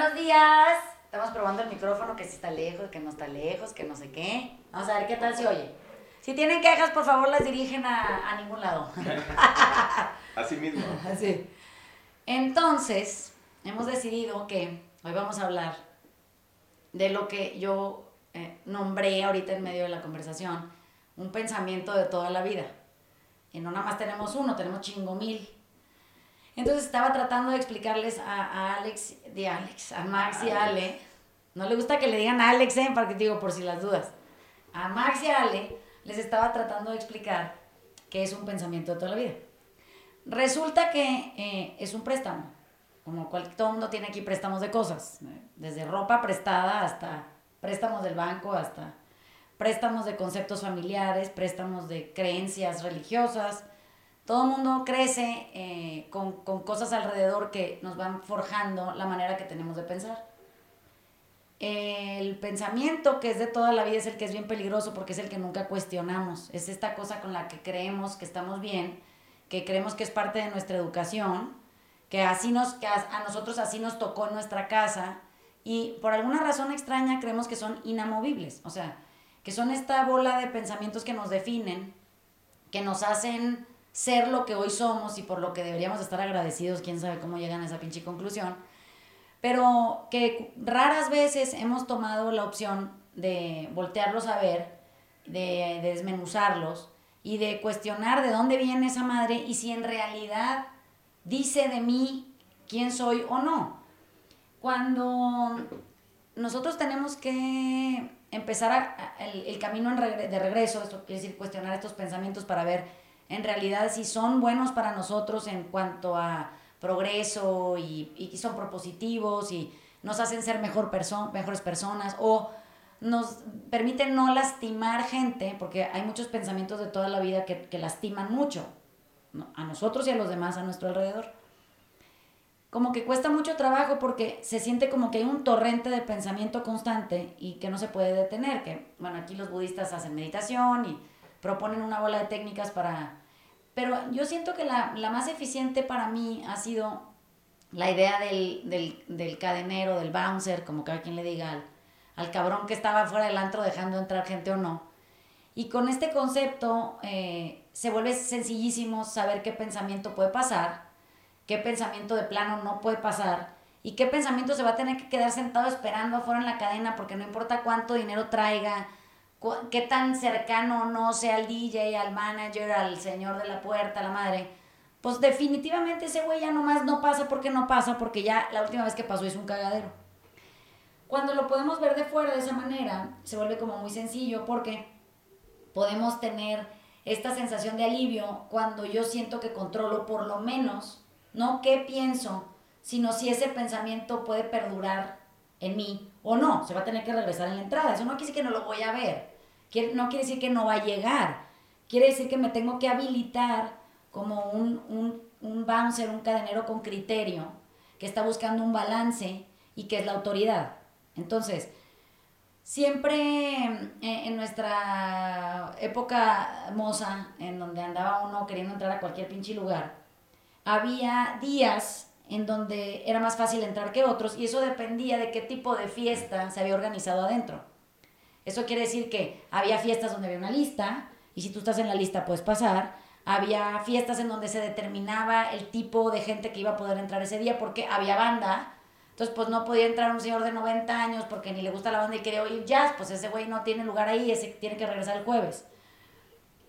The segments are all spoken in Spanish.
Buenos días. Estamos probando el micrófono, que si está lejos, que no está lejos, que no sé qué. Vamos a ver qué tal se oye. Si tienen quejas, por favor, las dirigen a, a ningún lado. Así mismo. Así. Entonces, hemos decidido que hoy vamos a hablar de lo que yo eh, nombré ahorita en medio de la conversación, un pensamiento de toda la vida. Y no nada más tenemos uno, tenemos chingo mil. Entonces estaba tratando de explicarles a, a Alex, de Alex, a Max y a Ale. No le gusta que le digan a Alex, ¿eh? Para que te digo, por si las dudas. A Max y a Ale les estaba tratando de explicar qué es un pensamiento de toda la vida. Resulta que eh, es un préstamo. Como cual, todo mundo tiene aquí préstamos de cosas. ¿eh? Desde ropa prestada hasta préstamos del banco, hasta préstamos de conceptos familiares, préstamos de creencias religiosas. Todo el mundo crece eh, con, con cosas alrededor que nos van forjando la manera que tenemos de pensar. El pensamiento que es de toda la vida es el que es bien peligroso porque es el que nunca cuestionamos. Es esta cosa con la que creemos que estamos bien, que creemos que es parte de nuestra educación, que así nos que a, a nosotros así nos tocó en nuestra casa y por alguna razón extraña creemos que son inamovibles, o sea, que son esta bola de pensamientos que nos definen, que nos hacen ser lo que hoy somos y por lo que deberíamos estar agradecidos, quién sabe cómo llegan a esa pinche conclusión pero que raras veces hemos tomado la opción de voltearlos a ver, de, de, desmenuzarlos y de cuestionar de dónde viene esa madre y si en realidad dice de mí quién soy o no. Cuando nosotros tenemos que empezar el, camino de regreso, esto quiere decir cuestionar estos pensamientos para ver en realidad si son buenos para nosotros en cuanto a progreso y, y son propositivos y nos hacen ser mejor perso mejores personas o nos permiten no lastimar gente, porque hay muchos pensamientos de toda la vida que, que lastiman mucho a nosotros y a los demás a nuestro alrededor. Como que cuesta mucho trabajo porque se siente como que hay un torrente de pensamiento constante y que no se puede detener. Que, bueno, aquí los budistas hacen meditación y proponen una bola de técnicas para pero yo siento que la, la más eficiente para mí ha sido la idea del, del, del, cadenero, del bouncer, como cada quien le diga, al, al, cabrón que estaba fuera del antro dejando entrar gente o no. Y con este concepto eh, se vuelve sencillísimo saber qué pensamiento puede pasar, qué pensamiento de plano no puede pasar y qué pensamiento se va a tener que quedar sentado esperando afuera en la cadena porque no importa cuánto dinero traiga, qué tan cercano no sea al DJ, al manager, al señor de la puerta, a la madre, pues definitivamente ese güey ya nomás no pasa porque no pasa, porque ya la última vez que pasó es un cagadero. Cuando lo podemos ver de fuera de esa manera, se vuelve como muy sencillo porque podemos tener esta sensación de alivio cuando yo siento que controlo por lo menos, no qué pienso, sino si ese pensamiento puede perdurar en mí o no, se va a tener que regresar en la entrada. Eso no quiere decir que no lo voy a ver, no quiere decir que no va a llegar, quiere decir que me tengo que habilitar como un, un, un bouncer, un cadenero con criterio, que está buscando un balance y que es la autoridad. Entonces, siempre en nuestra época moza, en donde andaba uno queriendo entrar a cualquier pinche lugar, había días en donde era más fácil entrar que otros y eso dependía de qué tipo de fiesta se había organizado adentro. Eso quiere decir que había fiestas donde había una lista y si tú estás en la lista puedes pasar. Había fiestas en donde se determinaba el tipo de gente que iba a poder entrar ese día porque había banda. Entonces, pues no podía entrar un señor de 90 años porque ni le gusta la banda y quiere oír jazz, pues ese güey no tiene lugar ahí, ese tiene que regresar el jueves.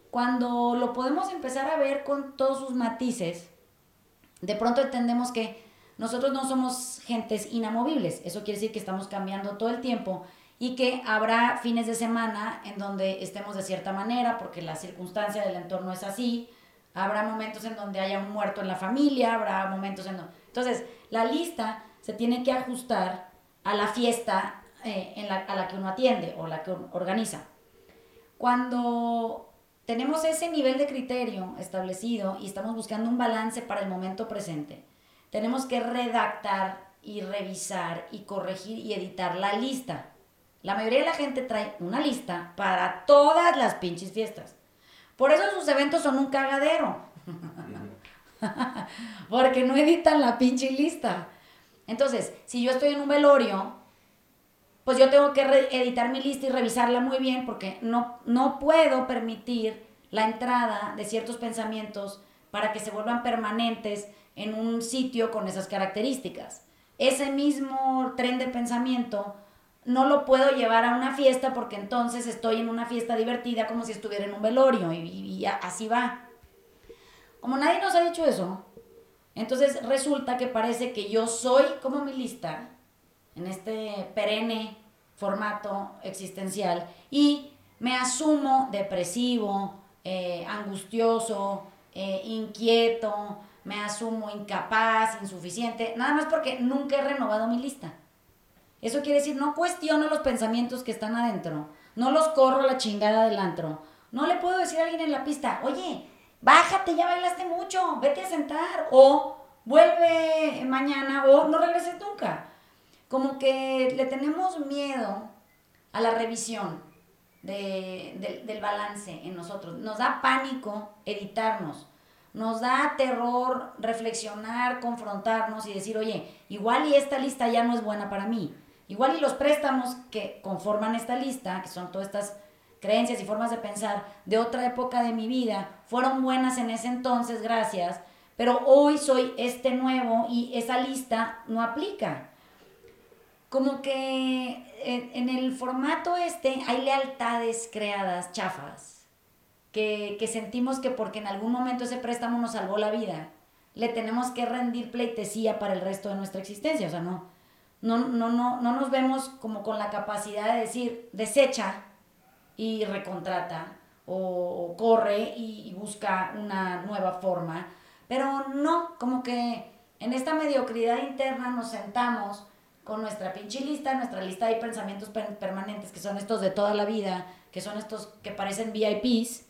Cuando lo podemos empezar a ver con todos sus matices, de pronto entendemos que nosotros no somos gentes inamovibles. Eso quiere decir que estamos cambiando todo el tiempo y que habrá fines de semana en donde estemos de cierta manera porque la circunstancia del entorno es así. Habrá momentos en donde haya un muerto en la familia, habrá momentos en donde... Entonces, la lista se tiene que ajustar a la fiesta eh, en la, a la que uno atiende o la que organiza. Cuando tenemos ese nivel de criterio establecido y estamos buscando un balance para el momento presente, tenemos que redactar y revisar y corregir y editar la lista. La mayoría de la gente trae una lista para todas las pinches fiestas. Por eso sus eventos son un cagadero. Porque no editan la pinche lista. Entonces, si yo estoy en un velorio, pues yo tengo que editar mi lista y revisarla muy bien porque no, no puedo permitir la entrada de ciertos pensamientos para que se vuelvan permanentes en un sitio con esas características. Ese mismo tren de pensamiento no lo puedo llevar a una fiesta porque entonces estoy en una fiesta divertida como si estuviera en un velorio y, así va. Como nadie nos ha dicho eso, entonces resulta que parece que yo soy como mi lista en este perenne formato existencial y me asumo depresivo, eh, angustioso, eh, inquieto, me asumo incapaz, insuficiente, nada más porque nunca he renovado mi lista. Eso quiere decir, no cuestiono los pensamientos que están adentro, no los corro la chingada del antro. No le puedo decir a alguien en la pista, oye, bájate, ya bailaste mucho, vete a sentar, o vuelve mañana, o no regreses nunca. Como que le tenemos miedo a la revisión del balance en nosotros. Nos da pánico editarnos. Nos da terror reflexionar, confrontarnos y decir, oye, igual y esta lista ya no es buena para mí. Igual y los préstamos que conforman esta lista, que son todas estas creencias y formas de pensar de otra época de mi vida, fueron buenas en ese entonces, gracias, pero hoy soy este nuevo y esa lista no aplica. Como que en, el formato este hay lealtades creadas chafas, que, que sentimos que porque en algún momento ese préstamo nos salvó la vida, le tenemos que rendir pleitesía para el resto de nuestra existencia. O sea, no, no, no, no, no nos vemos como con la capacidad de decir, desecha y recontrata o, corre y, busca una nueva forma. Pero no, como que en esta mediocridad interna nos sentamos con nuestra pinche lista, nuestra lista de pensamientos permanentes, que son estos de toda la vida, que son estos que parecen VIPs,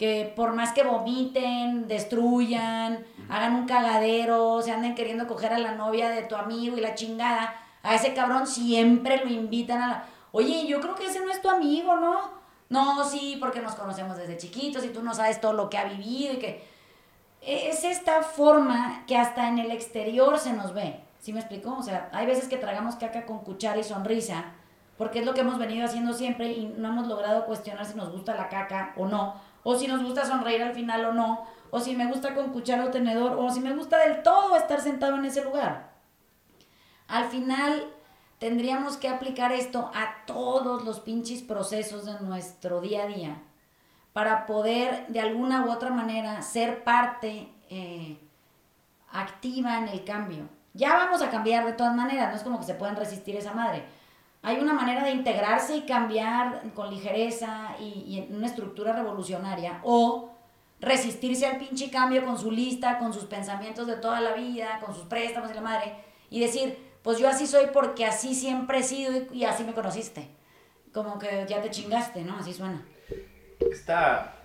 que por más que vomiten, destruyan, hagan un cagadero, se anden queriendo coger a la novia de tu amigo y la chingada, a ese cabrón siempre lo invitan a la oye, yo creo que ese no es tu amigo, ¿no? No, sí, porque nos conocemos desde chiquitos y tú no sabes todo lo que ha vivido y que... Es esta forma que hasta en el exterior se nos ve. ¿Sí me explico? O sea, hay veces que tragamos caca con cuchara y sonrisa, porque es lo que hemos venido haciendo siempre y no hemos logrado cuestionar si nos gusta la caca o no, o si nos gusta sonreír al final o no, o si me gusta con cuchara o tenedor, o si me gusta del todo estar sentado en ese lugar. Al final, tendríamos que aplicar esto a todos los pinches procesos de nuestro día a día para poder de alguna u otra manera ser parte eh, activa en el cambio. Ya vamos a cambiar de todas maneras, no es como que se puedan resistir esa madre. Hay una manera de integrarse y cambiar con ligereza y, y en una estructura revolucionaria o resistirse al pinche cambio con su lista, con sus pensamientos de toda la vida, con sus préstamos y la madre y decir, pues yo así soy porque así siempre he sido y, así me conociste. Como que ya te chingaste, ¿no? Así suena. Esta,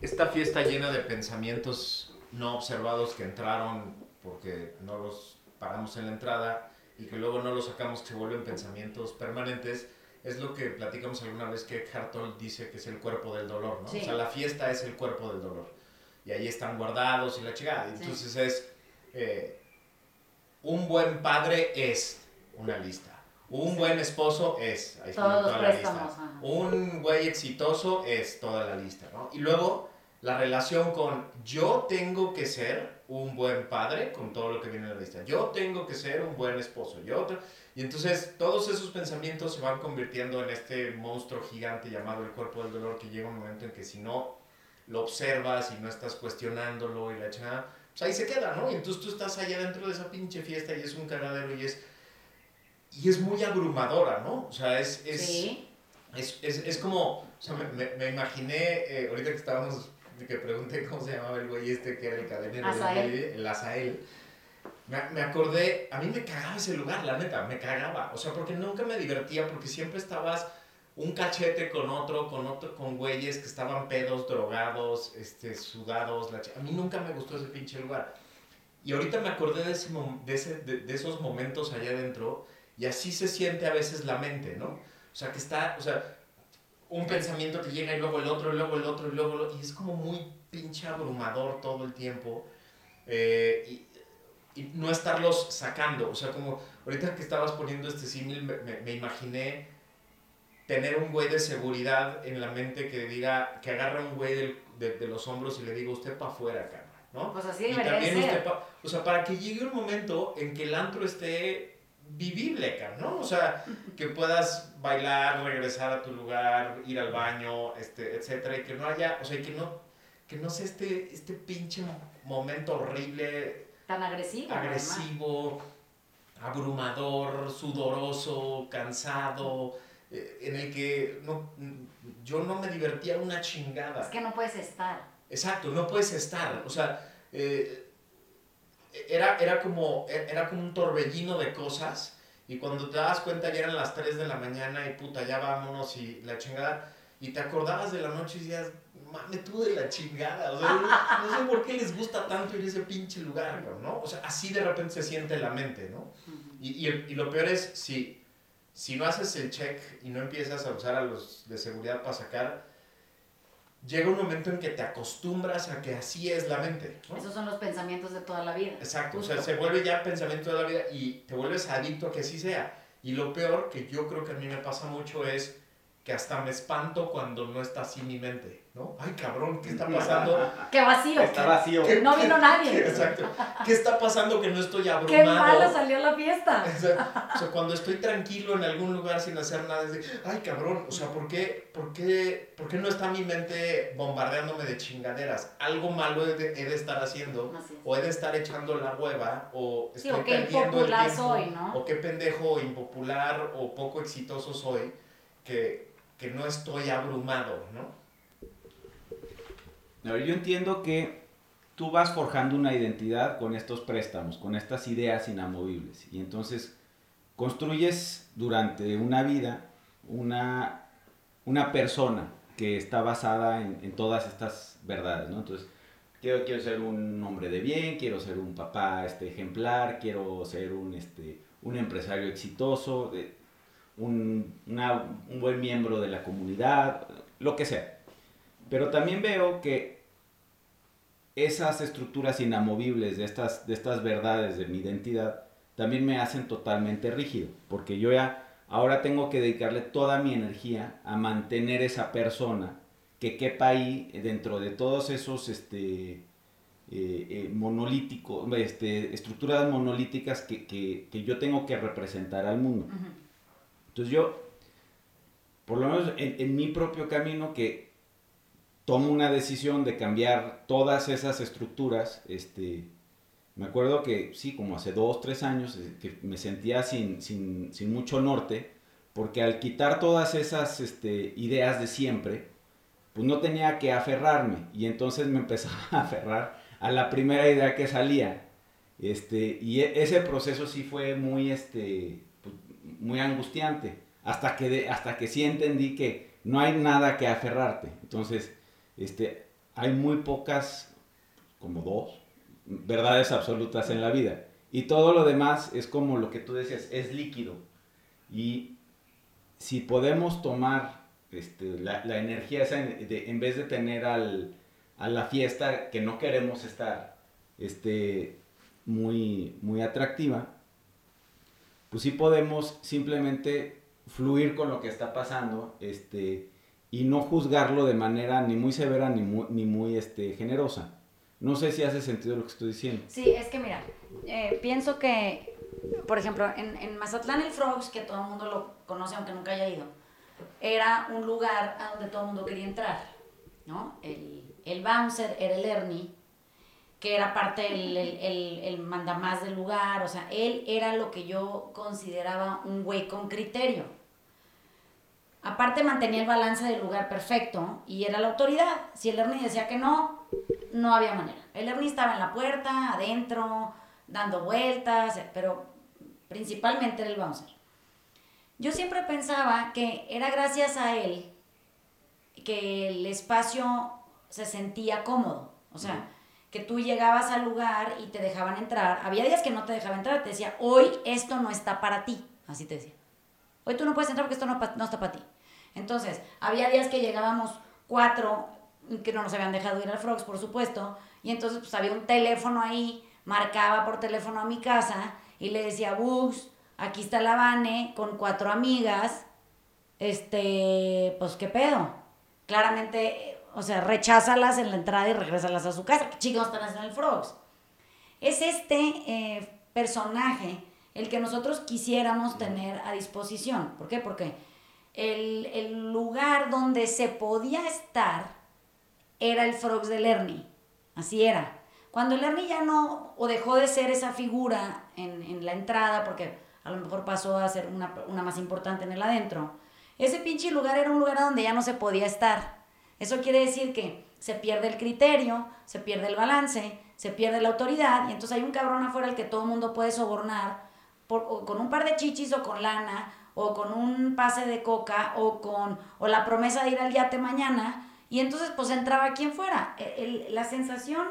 esta fiesta llena de pensamientos no observados que entraron porque no los paramos en la entrada y que luego no los sacamos que se vuelven pensamientos permanentes, es lo que platicamos alguna vez que Hartol dice que es el cuerpo del dolor, ¿no? O sea, la fiesta es el cuerpo del dolor. Y ahí están guardados y la chingada. Entonces es... Eh, un buen padre es una lista. Un buen esposo es, ahí está toda la lista. Un güey exitoso es toda la lista, ¿no? Y luego la relación con yo tengo que ser un buen padre con todo lo que viene en la lista. Yo tengo que ser un buen esposo. Yo y entonces todos esos pensamientos se van convirtiendo en este monstruo gigante llamado el cuerpo del dolor que llega un momento en que si no lo observas y no estás cuestionándolo y la chingada, pues ahí se queda, ¿no? Y entonces tú estás allá dentro de esa pinche fiesta y es un cagadero y es, y es muy abrumadora, ¿no? O sea, es, es, ¿Sí? es, es, es, como, o sea, me, me, imaginé, eh, ahorita que estábamos, que pregunté cómo se llamaba el güey este que era el cadenero, el Azael. Me, me acordé, a mí me cagaba ese lugar, la neta, me cagaba. O sea, porque nunca me divertía, porque siempre estabas un cachete con otro, con otro, con güeyes que estaban pedos, drogados, este, sudados. a mí nunca me gustó ese pinche lugar. Y ahorita me acordé de, ese, de, ese, de, esos momentos allá adentro y así se siente a veces la mente, ¿no? O sea, que está, o sea, un pensamiento te llega y luego el otro, y luego el otro, y luego el otro, y es como muy pinche abrumador todo el tiempo. Eh, y, y no estarlos sacando, o sea, como ahorita que estabas poniendo este símil, me, me, me imaginé tener un güey de seguridad en la mente que diga, que agarre un güey del- de, de los hombros y le diga, usted para afuera, cabrón, ¿no? Pues así Y también usted pa- o sea, para que llegue un momento en que el antro esté vivible, ¿no? O sea, que puedas bailar, regresar a tu lugar, ir al baño, este, etcétera, y que no haya, o sea, y que no, que no sea este, este pinche mo- momento horrible, Tan agresivo. además. agresivo, abrumador, sudoroso, cansado, eh, en el que no, yo no me divertía una chingada. Es que no puedes estar. Exacto, no puedes estar. O sea, eh, era, era, como, era como un torbellino de cosas. Y cuando te das cuenta ya eran las 3 de la mañana y puta, ya vámonos y la chingada. Y te acordabas de la noche y decías, mames tú de la chingada. O sea, no, no sé por qué les gusta tanto ir a ese pinche lugar, ¿no? O sea, así de repente se siente la mente, ¿no? Y, y, y lo peor es, si, si no haces el check y no empiezas a usar a los de seguridad para sacar, llega un momento en que te acostumbras a que así es la mente. ¿no? Esos son los pensamientos de toda la vida. Exacto, o Justo. sea, se vuelve ya pensamiento de la vida y te vuelves adicto a que así sea. Y lo peor que yo creo que a mí me pasa mucho es que hasta me espanto cuando no está así mi mente, ¿no? Ay, cabrón, ¿qué está pasando? ¡Qué vacío! Está vacío. ¿Qué- No vino qué- nadie. Exacto. ¿Qué está pasando que no estoy abrumado? ¡Qué mala salió la fiesta! O sea, o sea, cuando estoy tranquilo en algún lugar sin hacer nada, es de, ay cabrón, o sea, ¿por qué, por qué, por qué no está mi mente bombardeándome de chingaderas? Algo malo he de, he de estar haciendo, es. o he de estar echando la hueva, o Sí, estoy o qué perdiendo el impopular tiempo, soy, ¿no? o qué pendejo impopular o poco exitoso soy, que, que no estoy abrumado, ¿no? A yo entiendo que tú vas forjando una identidad con estos préstamos, con estas ideas inamovibles. Y entonces construyes durante una vida una, una persona que está basada en, en todas estas verdades, ¿no? Entonces, quiero, quiero ser un hombre de bien, quiero ser un papá este, ejemplar, quiero ser un, este, un empresario exitoso, eh, un, un buen miembro de la comunidad, lo que sea. Pero también veo que esas estructuras inamovibles de estas, de estas verdades de mi identidad también me hacen totalmente rígido, porque yo ya ahora tengo que dedicarle toda mi energía a mantener esa persona que quepa ahí dentro de todos esos este, eh, eh, monolíticos, este, estructuras monolíticas que, que- que yo tengo que representar al mundo. Ujú. Entonces yo, por lo menos en, en mi propio camino, que tomo una decisión de cambiar todas esas estructuras, este, me acuerdo que sí, como hace dos, tres años, que me sentía sin, sin, sin mucho norte, porque al quitar todas esas este, ideas de siempre, pues no tenía que aferrarme, y entonces me empezaba a aferrar a la primera idea que salía. Este, y e- ese proceso sí fue muy, este, muy angustiante, hasta que, de- hasta que sí entendí que no hay nada que aferrarte. Entonces, este, hay muy pocas, como dos, verdades absolutas en la vida. Y todo lo demás es como lo que tú decías, es líquido. Y si podemos tomar este, la, la energía esa, en, en vez de tener al, a la fiesta que no queremos estar este, muy, muy atractiva, pues sí podemos simplemente fluir con lo que está pasando este, y no juzgarlo de manera ni muy severa ni muy, ni muy este, generosa. No sé si hace sentido lo que estoy diciendo. Sí, es que mira, eh, pienso que, por ejemplo, en, en Mazatlán el Frogs, que todo el mundo lo conoce aunque nunca haya ido, era un lugar a donde todo el mundo quería entrar, ¿no? El, el bouncer era el Ernie, que era parte del el, el, el mandamás del lugar, o sea, él era lo que yo consideraba un güey con criterio. Aparte mantenía el balance del lugar perfecto y era la autoridad. Si el Ernie decía que no, no había manera. El Ernie estaba en la puerta, adentro, dando vueltas, pero principalmente era el bouncer. Yo siempre pensaba que era gracias a él que el espacio se sentía cómodo. O sea, que tú llegabas al lugar y te dejaban entrar. Había días que no te dejaban entrar, te decía, hoy esto no está para ti. Así te decía. Hoy tú no puedes entrar porque esto no está para ti. Entonces, había días que llegábamos cuatro, que no nos habían dejado ir al Frogs, por supuesto, y entonces pues había un teléfono ahí, marcaba por teléfono a mi casa y le decía, Bugs, aquí está la Vane con cuatro amigas, este, pues qué pedo. Claramente, o sea, recházalas en la entrada y regrésalas a su casa. ¿Qué chicos están haciendo el Frogs? Es este eh, personaje el que nosotros quisiéramos tener a disposición. ¿Por qué? Porque el, el lugar donde se podía estar era el Frogs del Ernie. Así era. Cuando el Ernie ya no, o dejó de ser esa figura en, en la entrada, porque a lo mejor pasó a ser una, una, más importante en el adentro, ese pinche lugar era un lugar donde ya no se podía estar. Eso quiere decir que se pierde el criterio, se pierde el balance, se pierde la autoridad, y entonces hay un cabrón afuera al que todo el mundo puede sobornar por, con un par de chichis o con lana, o con un pase de coca, o con o la promesa de ir al yate mañana, y entonces pues entraba quien fuera. E, la sensación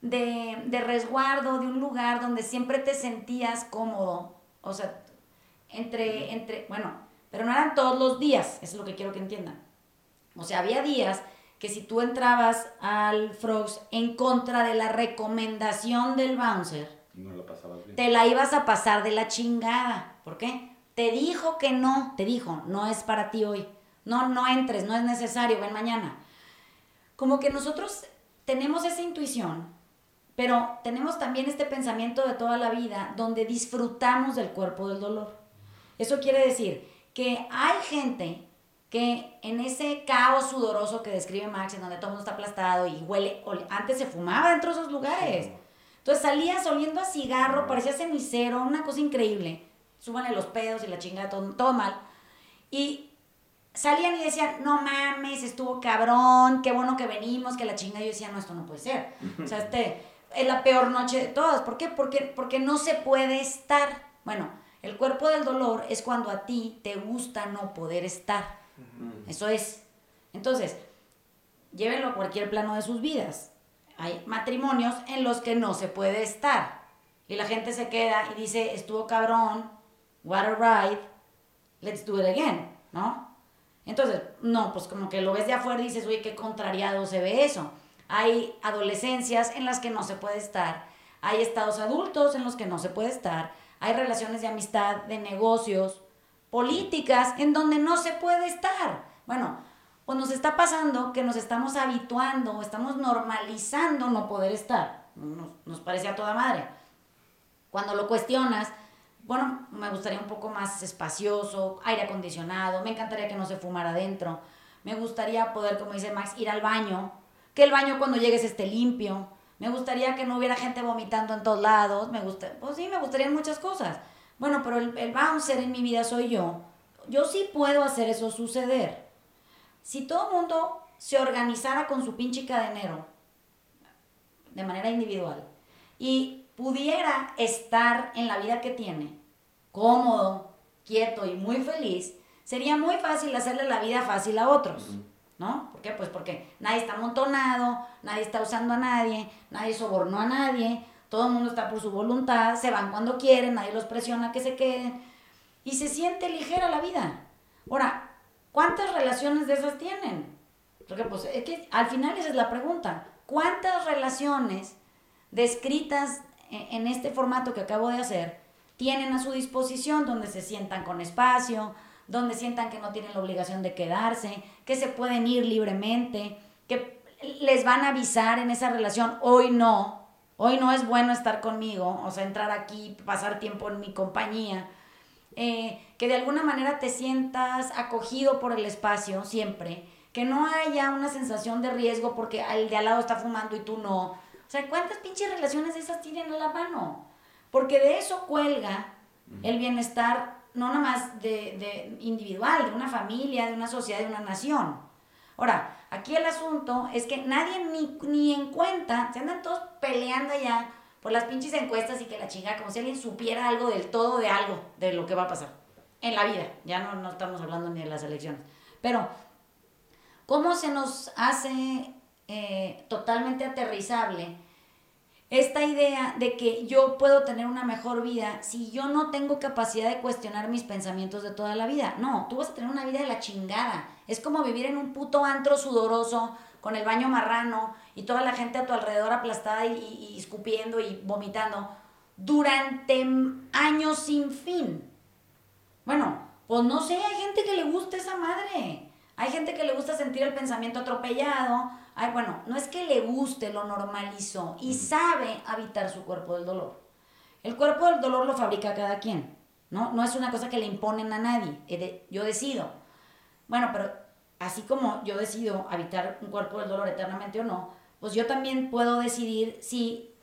de, de resguardo, de un lugar donde siempre te sentías cómodo, o sea, entre, entre, bueno, pero no eran todos los días, eso es lo que quiero que entiendan. O sea, había días que si tú entrabas al Frogs en contra de la recomendación del bouncer, te la ibas a pasar de la chingada. ¿Por qué? Te dijo que no, te dijo, no es para ti hoy. No, no entres, no es necesario, ven mañana. Como que nosotros tenemos esa intuición pero tenemos también este pensamiento de toda la vida donde disfrutamos del cuerpo del dolor. Eso quiere decir que hay gente que en ese caos sudoroso que describe Max, en donde todo el mundo está aplastado y huele, antes se fumaba dentro de esos lugares. Entonces salías oliendo a cigarro, parecía cenicero, una cosa increíble. Súbanle los pedos y la chingada, todo, todo mal. Y salían y decían, no mames, estuvo cabrón, qué bueno que venimos, que la chingada. Yo decía, no, esto no puede ser. O sea, este, es la peor noche de todas. ¿Por qué? Porque, porque no se puede estar. Bueno, el cuerpo del dolor es cuando a ti te gusta no poder estar. Eso es. Entonces, llévenlo a cualquier plano de sus vidas. Hay matrimonios en los que no se puede estar. Y la gente se queda y dice, estuvo cabrón, what a ride, let's do it again, ¿no? Entonces, no, pues como que lo ves de afuera y dices, uy, qué contrariado se ve eso hay adolescencias en las que no se puede estar, hay estados adultos en los que no se puede estar, hay relaciones de amistad, de negocios, políticas en donde no se puede estar. Bueno, pues nos está pasando que nos estamos habituando, estamos normalizando no poder estar. Nos, nos parece a toda madre. Cuando lo cuestionas, bueno, me gustaría un poco más espacioso, aire acondicionado, me encantaría que no se fumara adentro, me gustaría poder, como dice Max, ir al baño que el baño cuando llegues esté limpio. Me gustaría que no hubiera gente vomitando en todos lados. Me gusta, pues sí, me gustarían muchas cosas. Bueno, pero el, el bouncer en mi vida soy yo. Yo sí puedo hacer eso suceder. Si todo el mundo se organizara con su pinche cadenero de manera individual y pudiera estar en la vida que tiene, cómodo, quieto y muy feliz, sería muy fácil hacerle la vida fácil a otros. ¿no? ¿Por qué? Pues porque nadie está amontonado, nadie está usando a nadie, nadie sobornó a nadie, todo el mundo está por su voluntad, se van cuando quieren, nadie los presiona que se queden y se siente ligera la vida. Ahora, ¿cuántas relaciones de esas tienen? Porque pues es que al final esa es la pregunta. ¿Cuántas relaciones descritas e-, en este formato que acabo de hacer tienen a su disposición donde se sientan con espacio, donde sientan que no tienen la obligación de quedarse, que se pueden ir libremente, que les van a avisar en esa relación, hoy no, hoy no es bueno estar conmigo, o sea, entrar aquí, pasar tiempo en mi compañía, eh, que de alguna manera te sientas acogido por el espacio siempre, que no haya una sensación de riesgo porque el de al lado está fumando y tú no. O sea, ¿cuántas pinches relaciones de esas tienen a la mano? Porque de eso cuelga el bienestar no nada más de, de, individual, de una familia, de una sociedad, de una nación. Ahora, aquí el asunto es que nadie ni, ni en cuenta, se andan todos peleando ya por las pinches encuestas y que la chinga, como si alguien supiera algo del todo de algo, de lo que va a pasar en la vida. Ya no, no estamos hablando ni de las elecciones. Pero, ¿cómo se nos hace eh, totalmente aterrizable esta idea de que yo puedo tener una mejor vida si yo no tengo capacidad de cuestionar mis pensamientos de toda la vida. No, tú vas a tener una vida de la chingada. Es como vivir en un puto antro sudoroso con el baño marrano y toda la gente a tu alrededor aplastada y, y escupiendo y vomitando durante años sin fin. Pues no sé, hay gente que le gusta esa madre. Hay gente que le gusta sentir el pensamiento atropellado. Ay, bueno, no es que le guste, lo normalizó y sabe habitar su cuerpo del dolor. El cuerpo del dolor lo fabrica cada quien, ¿no? No es una cosa que le imponen a nadie. Yo decido. Bueno, pero así como yo decido habitar un cuerpo del dolor eternamente o no, pues yo también puedo decidir si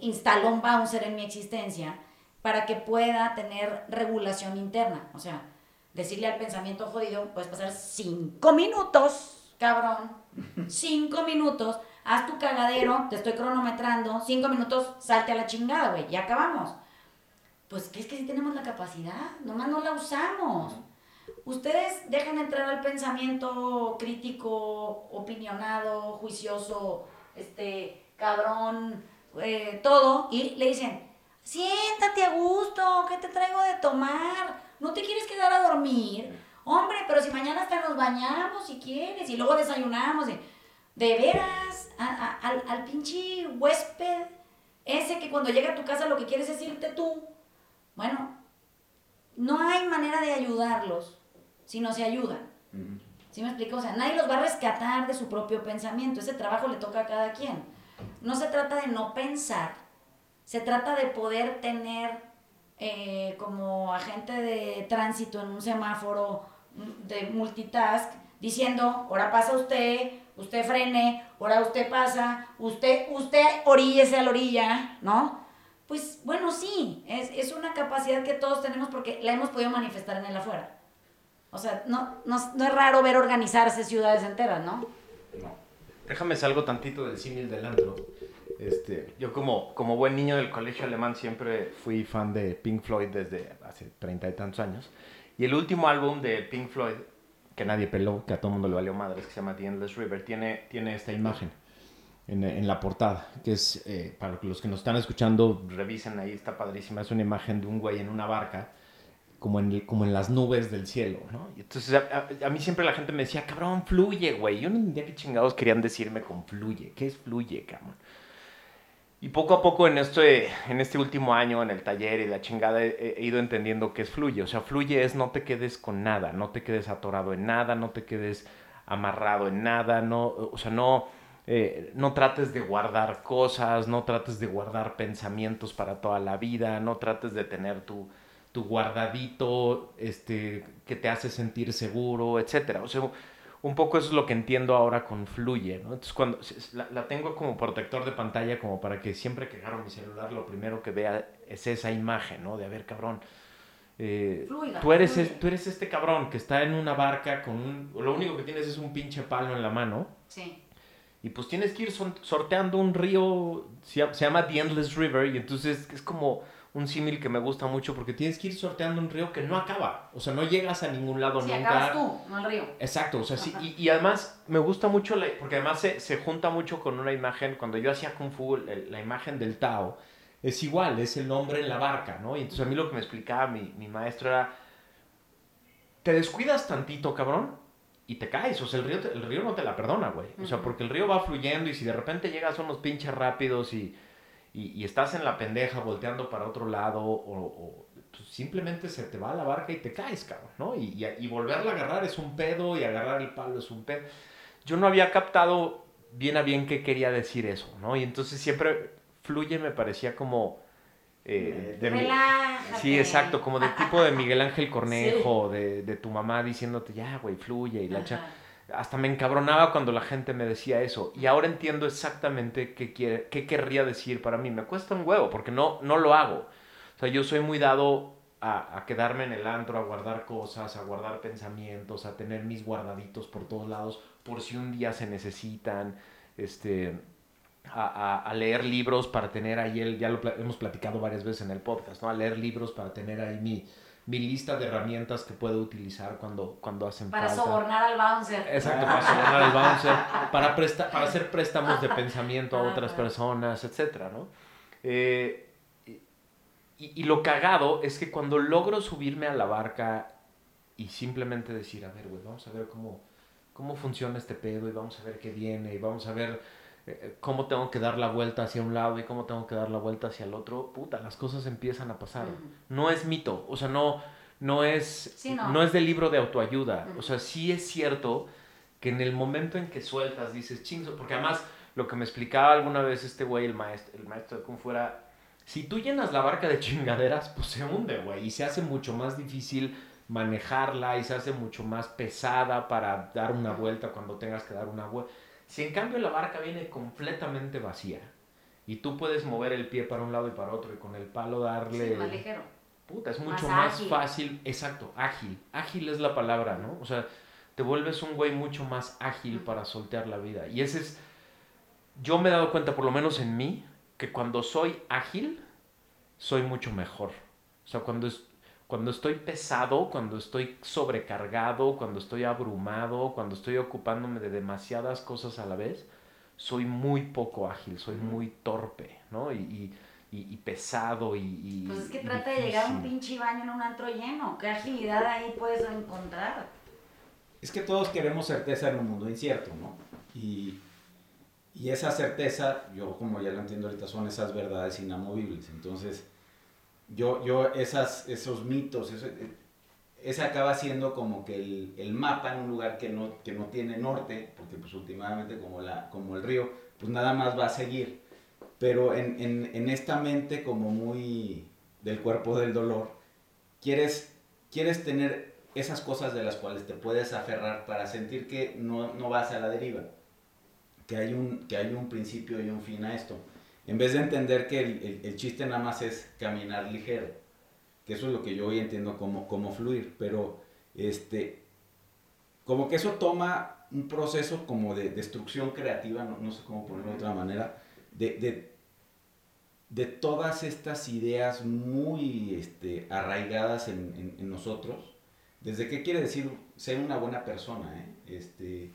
instalo un bouncer en mi existencia para que pueda tener regulación interna. O sea, decirle al pensamiento jodido, puedes pasar cinco minutos, cabrón, cinco minutos, haz tu cagadero, te estoy cronometrando, cinco minutos, salte a la chingada, güey, ya acabamos. Pues que es que sí tenemos la capacidad, nomás no la usamos. Ustedes dejan entrar al pensamiento crítico, opinionado, juicioso, este, cabrón, eh, todo, y le dicen, siéntate a gusto, ¿qué te traigo de tomar? ¿No te quieres quedar a dormir? Hombre, pero si mañana hasta nos bañamos si quieres y luego desayunamos. Y, de veras, al, al pinche huésped, ese que cuando llega a tu casa lo que quieres es irte tú. Bueno, no hay manera de ayudarlos si no se ayudan. ¿Sí me explico? O sea, nadie los va a rescatar de su propio pensamiento. Ese trabajo le toca a cada quien. No se trata de no pensar, se trata de poder tener eh, como agente de tránsito en un semáforo de multitask, diciendo, ahora pasa usted, usted frene, ahora usted pasa, usted, usted oríllese a la orilla, ¿no? Pues bueno, sí, es, es, una capacidad que todos tenemos porque la hemos podido manifestar en el afuera. O sea, no, no, no es raro ver organizarse ciudades enteras, ¿no? No. Déjame salgo tantito del símil del antro. Este, yo como, como buen niño del colegio alemán siempre fui fan de Pink Floyd desde hace treinta y tantos años. Y el último álbum de Pink Floyd, que nadie peló, que a todo mundo le valió madre, que se llama The Endless River, tiene, tiene esta imagen en, en la portada, que es, eh, para los que nos están escuchando, revisen ahí, está padrísima, es una imagen de un güey en una barca, como en, como en las nubes del cielo, ¿no? Entonces a, mí siempre la gente me decía, cabrón, fluye, güey. Yo no entendía qué chingados querían decirme con fluye. ¿Qué es fluye, cabrón? Y poco a poco en este, en este último año, en el taller y la chingada, he, ido entendiendo que es fluye. O sea, fluye es no te quedes con nada, no te quedes atorado en nada, no te quedes amarrado en nada, no, o sea, no, eh, no trates de guardar cosas, no trates de guardar pensamientos para toda la vida, no trates de tener tu, tu guardadito este, que te hace sentir seguro, etc. O sea, un poco eso es lo que entiendo ahora con Fluye, ¿no? Entonces, cuando la, tengo como protector de pantalla, como para que siempre que agarro mi celular, lo primero que vea es esa imagen, ¿no? De, a ver, cabrón, eh, tú, eres tú eres este cabrón que está en una barca con un... Lo único que tienes es un pinche palo en la mano. Sí. Y pues tienes que ir sorteando un río, se llama The Endless River, y entonces es como un símil que me gusta mucho porque tienes que ir sorteando un río que no acaba. O sea, no llegas a ningún lado nunca. acabas tú, no el río. Exacto, o sea, sí. Y, y, además me gusta mucho, la, porque además se, se, junta mucho con una imagen, cuando yo hacía Kung Fu, la imagen del Tao, es igual, es el hombre en la barca, ¿no? Y entonces a mí lo que me explicaba mi, mi maestro era, te descuidas tantito, cabrón, y te caes. O sea, el río, el río no te la perdona, güey. O sea, porque el río va fluyendo y si de repente llegas a unos pinches rápidos y y, estás en la pendeja volteando para otro lado o, pues, simplemente se te va la barca y te caes, cabrón, ¿no? Y, y, volverla a agarrar es un pedo y agarrar el palo es un pedo. Yo no había captado bien a bien qué quería decir eso, ¿no? Y entonces siempre fluye me parecía como... Eh, de sí, exacto, como del tipo de Miguel Ángel Cornejo, de, de, tu mamá diciéndote, ya, güey, fluye y la cha hasta me encabronaba cuando la gente me decía eso. Y ahora entiendo exactamente qué, quiere, qué querría decir para mí. Me cuesta un huevo porque no, no lo hago. O sea, yo soy muy dado a, quedarme en el antro, a guardar cosas, a guardar pensamientos, a tener mis guardaditos por todos lados, por si un día se necesitan. Este, a leer libros para tener ahí el, ya lo hemos platicado varias veces en el podcast, ¿no? A leer libros para tener ahí mi, mi lista de herramientas que puedo utilizar cuando, cuando hacen para sobornar al bouncer. Exacto, para sobornar al bouncer, para, presta, para hacer préstamos de pensamiento a otras personas, etcétera, ¿no? Eh, y, y, lo cagado es que cuando logro subirme a la barca y simplemente decir, a ver, güey, vamos a ver cómo, cómo funciona este pedo y vamos a ver qué viene y vamos a ver cómo tengo que dar la vuelta hacia un lado y cómo tengo que dar la vuelta hacia el otro, puta, las cosas empiezan a pasar. No es mito, o sea, no, no es, Sí, no. no. es del libro de autoayuda. O sea, sí es cierto que en el momento en que sueltas dices, chingo, porque además lo que me explicaba alguna vez este güey, el maestro, el maestro de Kung Fu era, si tú llenas la barca de chingaderas, pues se hunde, güey, y se hace mucho más difícil manejarla y se hace mucho más pesada para dar una vuelta cuando tengas que dar una vuelta. Si en cambio la barca viene completamente vacía y tú puedes mover el pie para un lado y para otro y con el palo darle... Sí, más ligero. Puta, es Más mucho más, ágil. fácil, exacto, ágil. Ágil es la palabra, ¿no? O sea, te vuelves un güey mucho más ágil para soltear la vida. Y ese es, yo me he dado cuenta, por lo menos en mí, que cuando soy ágil, soy mucho mejor. O sea, cuando, es, cuando estoy pesado, cuando estoy sobrecargado, cuando estoy abrumado, cuando estoy ocupándome de demasiadas cosas a la vez, soy muy poco ágil, soy muy torpe, ¿no? Y, y- y- y pesado y, y Pues es que trata de llegar a un pinche baño en un antro lleno. ¿Qué agilidad ahí puedes encontrar? Es que todos queremos certeza en un mundo incierto, ¿no? Y, y esa certeza, yo como ya lo entiendo ahorita, son esas verdades inamovibles. Entonces, yo, yo esas, esos mitos, eso- ese acaba siendo como que el, el mapa en un lugar que no, que no tiene norte, porque pues últimamente como, la, como el río, pues nada más va a seguir. Pero en, en, en esta mente como muy del cuerpo del dolor, quieres, quieres tener esas cosas de las cuales te puedes aferrar para sentir que no, no vas a la deriva, que hay, un, que hay un principio y un fin a esto. En vez de entender que el, el- el chiste nada más es caminar ligero, que eso es lo que yo hoy entiendo como, como fluir, pero este, como que eso toma un proceso como de destrucción creativa, no, no sé cómo ponerlo de otra manera, de, de, de todas estas ideas muy este, arraigadas en, en- en nosotros, desde qué quiere decir ser una buena persona, ¿eh? este,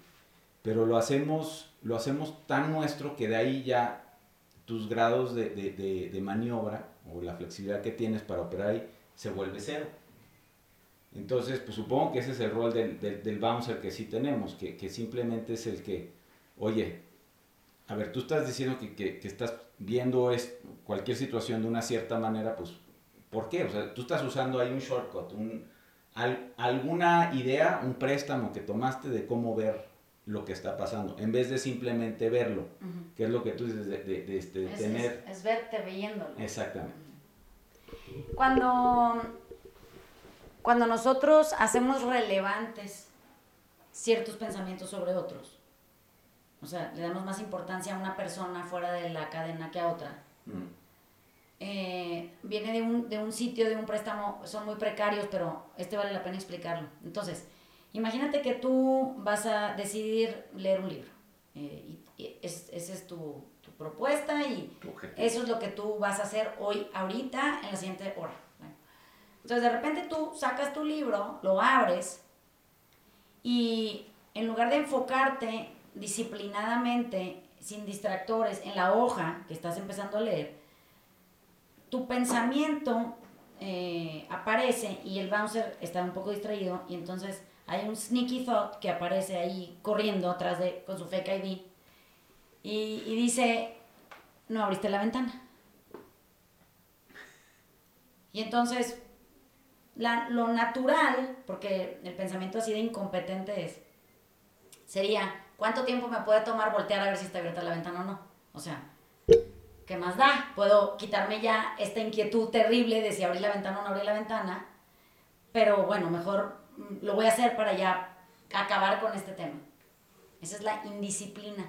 pero lo hacemos, lo hacemos tan nuestro que de ahí ya tus grados de, de- de- de maniobra o la flexibilidad que tienes para operar ahí se vuelve cero. Entonces, pues supongo que ese es el rol del, del, del bouncer que sí tenemos, que, que simplemente es el que, oye, a ver, tú estás diciendo que, que- que estás viendo es, cualquier situación de una cierta manera, pues, ¿por qué? O sea, tú estás usando ahí un shortcut, un, al- alguna idea, un préstamo que tomaste de cómo ver lo que está pasando, en vez de simplemente verlo, Ujú. que es lo que tú dices de, de- de, este, de Es, tener. es- es verte viéndolo. Exactamente. Cuando, cuando nosotros hacemos relevantes ciertos pensamientos sobre otros, o sea, le damos más importancia a una persona fuera de la cadena que a otra, Mm. eh, viene de un, de un sitio, de un préstamo, son muy precarios, pero este vale la pena explicarlo. Entonces, imagínate que tú vas a decidir leer un libro. eh, y, y es- esa es tu, tu propuesta y eso es lo que tú vas a hacer hoy, ahorita, en la siguiente hora. Bueno, Entonces, de repente tú sacas tu libro, lo abres y en lugar de enfocarte disciplinadamente, sin distractores, en la hoja que estás empezando a leer, tu pensamiento eh, aparece y el bouncer está un poco distraído y entonces hay un sneaky thought que aparece ahí corriendo atrás de con su fake ID y, y dice, no abriste la ventana. Y entonces, la- lo natural, porque el pensamiento así de incompetente es, sería, ¿cuánto tiempo me puede tomar voltear a ver si está abierta la ventana o no? O sea, ¿qué más da? Puedo quitarme ya esta inquietud terrible de si abrir la ventana o no abrir la ventana, pero bueno, mejor lo voy a hacer para ya acabar con este tema. Esa es la indisciplina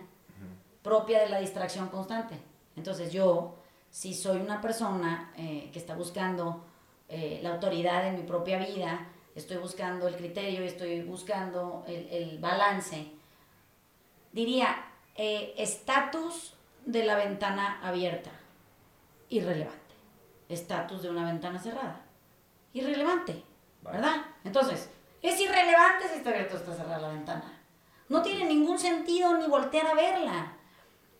propia de la distracción constante. Entonces yo, si soy una persona eh, que está buscando eh, la autoridad en mi propia vida, estoy buscando el criterio, estoy buscando el, el balance, diría, eh, estatus de la ventana abierta, irrelevante. Estatus de una ventana cerrada, irrelevante, Vale. ¿verdad? Entonces, es irrelevante si está abierta o está cerrada la ventana. No tiene ningún sentido ni voltear a verla.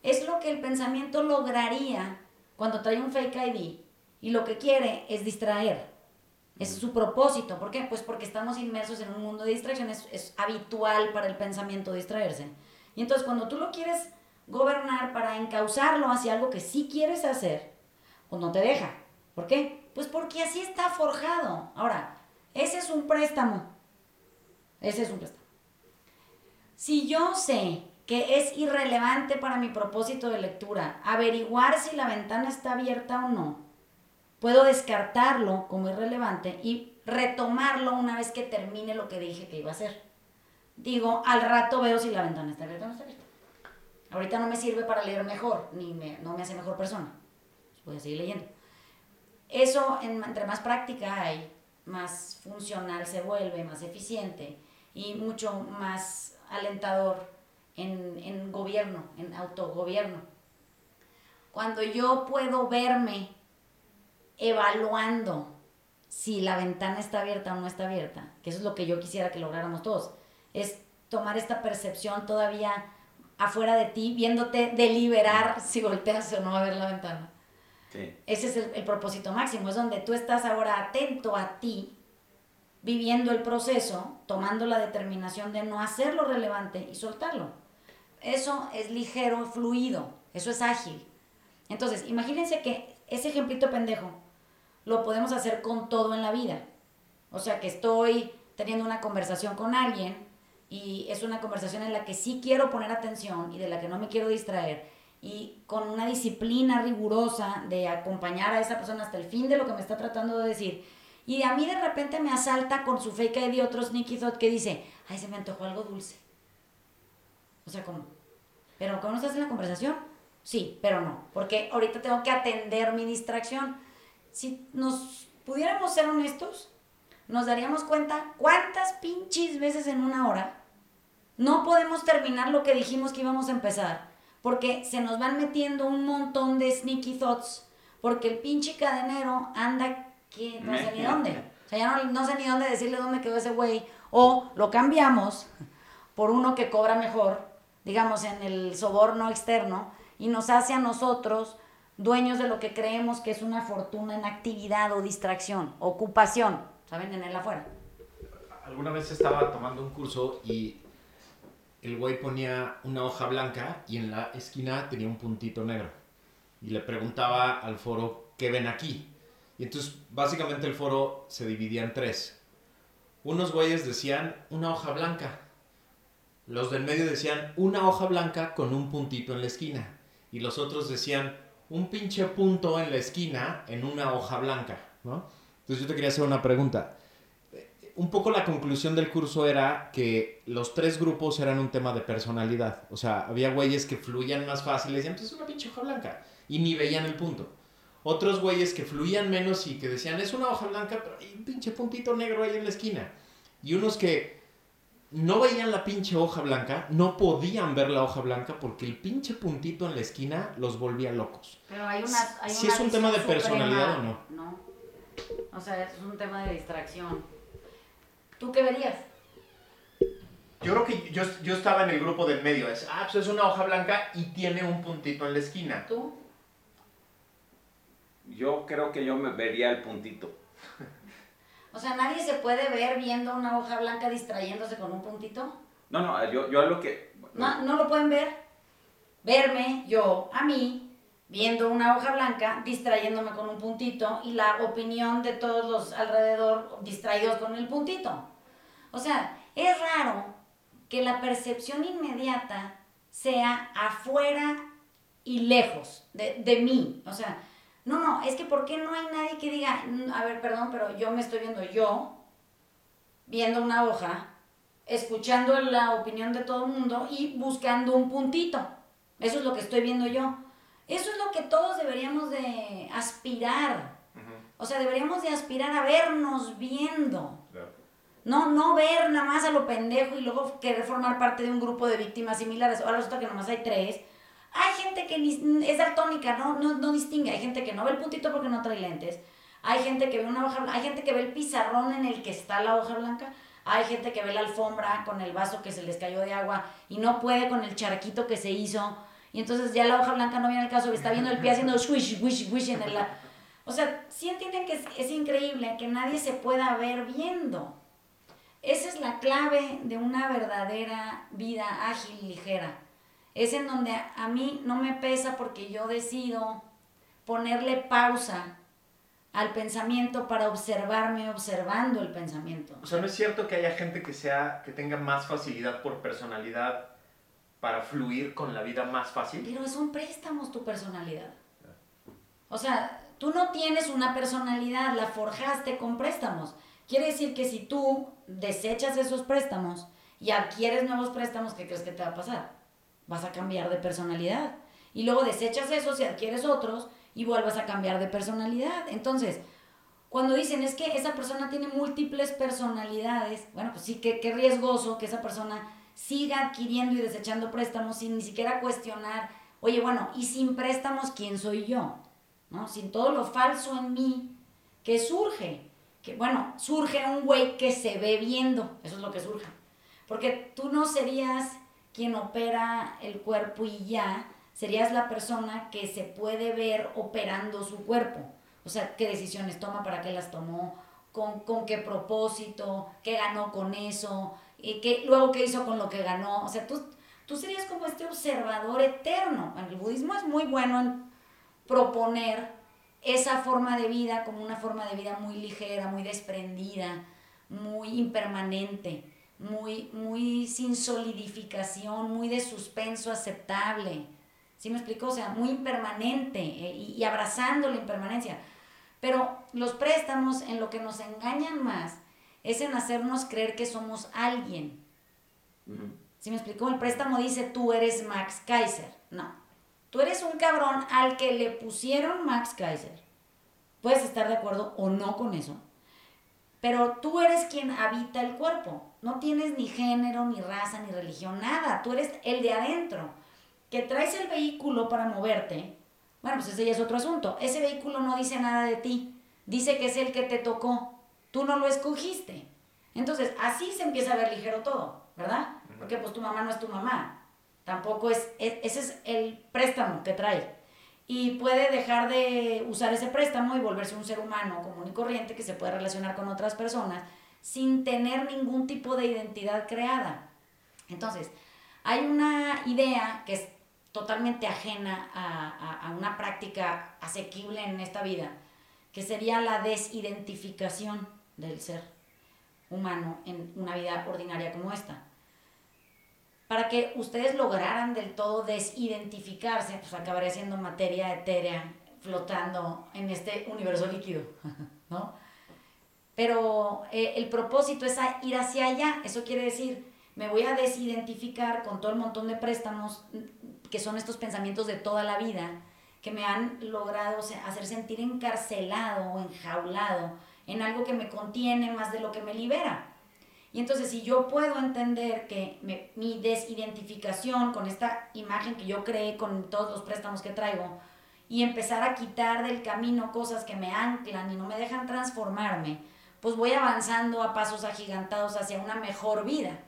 Es lo que el pensamiento lograría cuando trae un fake ID y lo que quiere es distraer. Es su propósito. ¿Por qué? Pues porque estamos inmersos en un mundo de distracciones. Es habitual para el pensamiento distraerse. Y entonces cuando tú lo quieres gobernar para encauzarlo hacia algo que sí quieres hacer, pues no te deja. ¿Por qué? Pues porque así está forjado. Ahora, Ese es un préstamo. Ese es un préstamo. Si yo sé que es irrelevante para mi propósito de lectura averiguar si la ventana está abierta o no, puedo descartarlo como irrelevante y retomarlo una vez que termine lo que dije que iba a hacer. Digo, al rato veo si la ventana está abierta o no está abierta. Ahorita no me sirve para leer mejor, ni no me hace mejor persona. Voy a seguir leyendo. Eso, entre más práctica hay, más funcional se vuelve, más eficiente y mucho más alentador en, en gobierno, en autogobierno. Cuando yo puedo verme evaluando si la ventana está abierta o no está abierta, que eso es lo que yo quisiera que lográramos todos, es tomar esta percepción todavía afuera de ti, viéndote deliberar si volteas o no a ver la ventana. Ese es el, el, propósito máximo, es donde tú estás ahora atento a ti, viviendo el proceso, tomando la determinación de no hacerlo relevante y soltarlo. Eso es ligero, fluido, eso es ágil. Entonces, imagínense que ese ejemplito pendejo lo podemos hacer con todo en la vida. O sea, que estoy teniendo una conversación con alguien y es una conversación en la que sí quiero poner atención y de la que no me quiero distraer y con una disciplina rigurosa de acompañar a esa persona hasta el fin de lo que me está tratando de decir. Y a mí de repente me asalta con su fake ID otro sneaky thought que dice, ay, se me antojó algo dulce. O sea, ¿cómo? ¿Pero cómo estás en la conversación? Sí, pero no, porque ahorita tengo que atender mi distracción. Si nos pudiéramos ser honestos, nos daríamos cuenta cuántas pinches veces en una hora no podemos terminar lo que dijimos que íbamos a empezar, porque se nos van metiendo un montón de sneaky thoughts, porque el pinche cadenero anda que no sé ni dónde. O sea, ya no, no sé ni dónde decirle dónde quedó ese güey. O lo cambiamos por uno que cobra mejor, digamos, en el soborno externo, y nos hace a nosotros dueños de lo que creemos que es una fortuna en actividad o distracción, ocupación, ¿saben? En el afuera. Alguna vez estaba tomando un curso y el güey ponía una hoja blanca y en la esquina tenía un puntito negro. Y le preguntaba al foro, ¿qué ven aquí? Y entonces básicamente el foro se dividía en tres. Unos güeyes decían una hoja blanca. Los del medio decían una hoja blanca con un puntito en la esquina. Y los otros decían un pinche punto en la esquina en una hoja blanca. ¿no? Entonces yo te quería hacer una pregunta un poco la conclusión del curso era que los tres grupos eran un tema de personalidad. O sea, había güeyes que fluían más fácil y decían, pues es una pinche hoja blanca. Y ni veían el punto. Otros güeyes que fluían menos y que decían, es una hoja blanca, pero hay un pinche puntito negro ahí en la esquina. Y unos que no veían la pinche hoja blanca, no podían ver la hoja blanca porque el pinche puntito en la esquina los volvía locos. Pero hay una... Hay si es un tema de personalidad o no. No. O sea, es un tema de distracción. ¿Tú qué verías? Yo creo que yo, yo estaba en el grupo del medio. Es, ah, pues es una hoja blanca y tiene un puntito en la esquina. ¿Tú? Yo creo que yo me vería el puntito. O sea, nadie se puede ver viendo una hoja blanca distrayéndose con un puntito. No, no, yo, yo lo que... No, no lo pueden ver. Verme, yo, a mí, viendo una hoja blanca, distrayéndome con un puntito y la opinión de todos los alrededor distraídos con el puntito. O sea, es raro que la percepción inmediata sea afuera y lejos de, de mí. O sea, no, no, es que ¿por qué no hay nadie que diga, mm, a ver, perdón, pero yo me estoy viendo yo, viendo una hoja, escuchando la opinión de todo el mundo y buscando un puntito? Eso es lo que estoy viendo yo. Eso es lo que todos deberíamos de aspirar. O sea, deberíamos de aspirar a vernos viendo. No, no ver nada más a lo pendejo y luego querer formar parte de un grupo de víctimas similares. Ahora resulta que nomás hay tres. Hay gente que es daltónica, ¿no? No, no distingue. Hay gente que no ve el puntito porque no trae lentes. Hay gente que ve una hoja Hay gente que ve el pizarrón en el que está la hoja blanca. Hay gente que ve la alfombra con el vaso que se les cayó de agua y no puede con el charquito que se hizo y entonces ya la hoja blanca no viene al caso, está viendo el pie haciendo swish, swish, swish en el... O sea, sí entienden que es, increíble que nadie se pueda ver viendo. Esa es la clave de una verdadera vida ágil y ligera. Es en donde a mí no me pesa porque yo decido ponerle pausa al pensamiento para observarme observando el pensamiento. O sea, no es cierto que haya gente que sea que tenga más facilidad por personalidad para fluir con la vida más fácil. Pero son préstamos tu personalidad. O sea, tú no tienes una personalidad, la forjaste con préstamos. Quiere decir que si tú desechas esos préstamos y adquieres nuevos préstamos, ¿qué crees que te va a pasar? Vas a cambiar de personalidad. Y luego desechas esos y adquieres otros y vuelves a cambiar de personalidad. Entonces, cuando dicen es que esa persona tiene múltiples personalidades, bueno, pues sí, qué, qué riesgoso que esa persona siga adquiriendo y desechando préstamos sin ni siquiera cuestionar, oye, bueno, y sin préstamos, ¿quién soy yo? ¿No? Sin todo lo falso en mí que surge. Que, bueno, surge un güey que se ve viendo, eso es lo que surge. Porque tú no serías quien opera el cuerpo y ya, serías la persona que se puede ver operando su cuerpo. O sea, qué decisiones toma, para qué las tomó, con, con qué propósito, qué ganó con eso, y qué, luego qué hizo con lo que ganó. O sea, tú, tú serías como este observador eterno. El budismo es muy bueno en proponer esa forma de vida como una forma de vida muy ligera, muy desprendida, muy impermanente, muy, muy sin solidificación, muy de suspenso aceptable. ¿Sí me explico? O sea, muy impermanente eh, y, y abrazando la impermanencia. Pero los préstamos en lo que nos engañan más es en hacernos creer que somos alguien. ¿Sí me explicó? El préstamo dice tú eres Max Kaiser. No. Tú eres un cabrón al que le pusieron Max Kaiser. Puedes estar de acuerdo o no con eso. Pero tú eres quien habita el cuerpo. No tienes ni género, ni raza, ni religión, nada. Tú eres el de adentro. Que traes el vehículo para moverte. Bueno, pues ese ya es otro asunto. Ese vehículo no dice nada de ti. Dice que es el que te tocó. Tú no lo escogiste. Entonces, así se empieza a ver ligero todo, ¿verdad? Porque pues tu mamá no es tu mamá. Tampoco es, e, ese es el préstamo que trae. Y puede dejar de usar ese préstamo y volverse un ser humano común y corriente que se puede relacionar con otras personas sin tener ningún tipo de identidad creada. Entonces, hay una idea que es totalmente ajena a, a, a una práctica asequible en esta vida, que sería la desidentificación del ser humano en una vida ordinaria como esta. Para que ustedes lograran del todo desidentificarse, pues acabaría siendo materia etérea flotando en este universo líquido, ¿no? Pero eh, el propósito es ir hacia allá, eso quiere decir, me voy a desidentificar con todo el montón de préstamos que son estos pensamientos de toda la vida, que me han logrado hacer sentir encarcelado o enjaulado en algo que me contiene más de lo que me libera. Y entonces si yo puedo entender que mi desidentificación con esta imagen que yo creé con todos los préstamos que traigo y empezar a quitar del camino cosas que me anclan y no me dejan transformarme, pues voy avanzando a pasos agigantados hacia una mejor vida.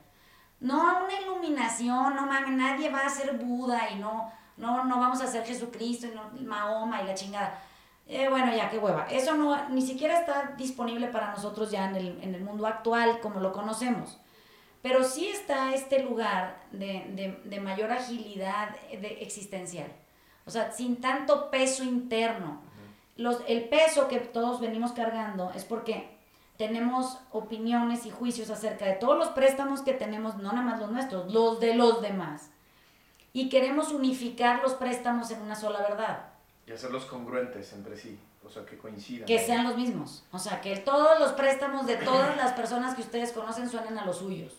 No a una iluminación, no mames, nadie va a ser Buda y no, no, no vamos a ser Jesucristo y no Mahoma y la chingada eh, bueno, ya, qué hueva. Eso no, ni siquiera está disponible para nosotros ya en el, en el mundo actual como lo conocemos. Pero sí está este lugar de, de, de mayor agilidad de existencial. O sea, sin tanto peso interno. Los, el peso que todos venimos cargando es porque tenemos opiniones y juicios acerca de todos los préstamos que tenemos, no nada más los nuestros, los de los demás. Y queremos unificar los préstamos en una sola verdad. Y hacerlos congruentes entre sí, o sea, que coincidan. Que sean los mismos. O sea, que todos los préstamos de todas las personas que ustedes conocen suenen a los suyos.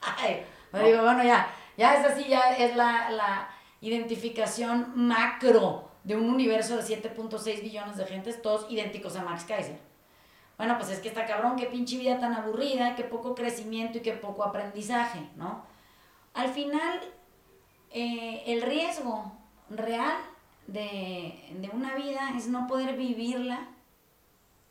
Ay, digo, bueno, ya, ya es así, ya es la, la identificación macro de un universo de 7.6 billones de gentes, todos idénticos a Max Kaiser. Bueno, pues es que está cabrón, qué pinche vida tan aburrida, qué poco crecimiento y qué poco aprendizaje, ¿no? Al final, eh, el riesgo real de, una vida es no poder vivirla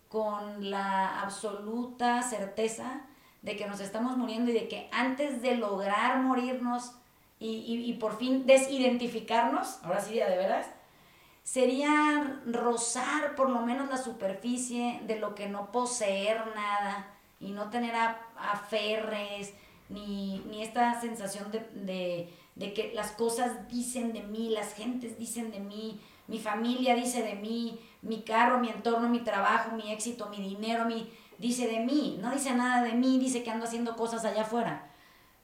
con la absoluta certeza de que nos estamos muriendo y de que antes de lograr morirnos y, por fin desidentificarnos, ahora sí de veras, sería rozar por lo menos la superficie de lo que no poseer nada y no tener aferres, ni, ni esta sensación de, de que las cosas dicen de mí, las gentes dicen de mí, mi familia dice de mí, mi carro, mi entorno, mi trabajo, mi éxito, mi dinero, mi dice de mí, no dice nada de mí, dice que ando haciendo cosas allá afuera.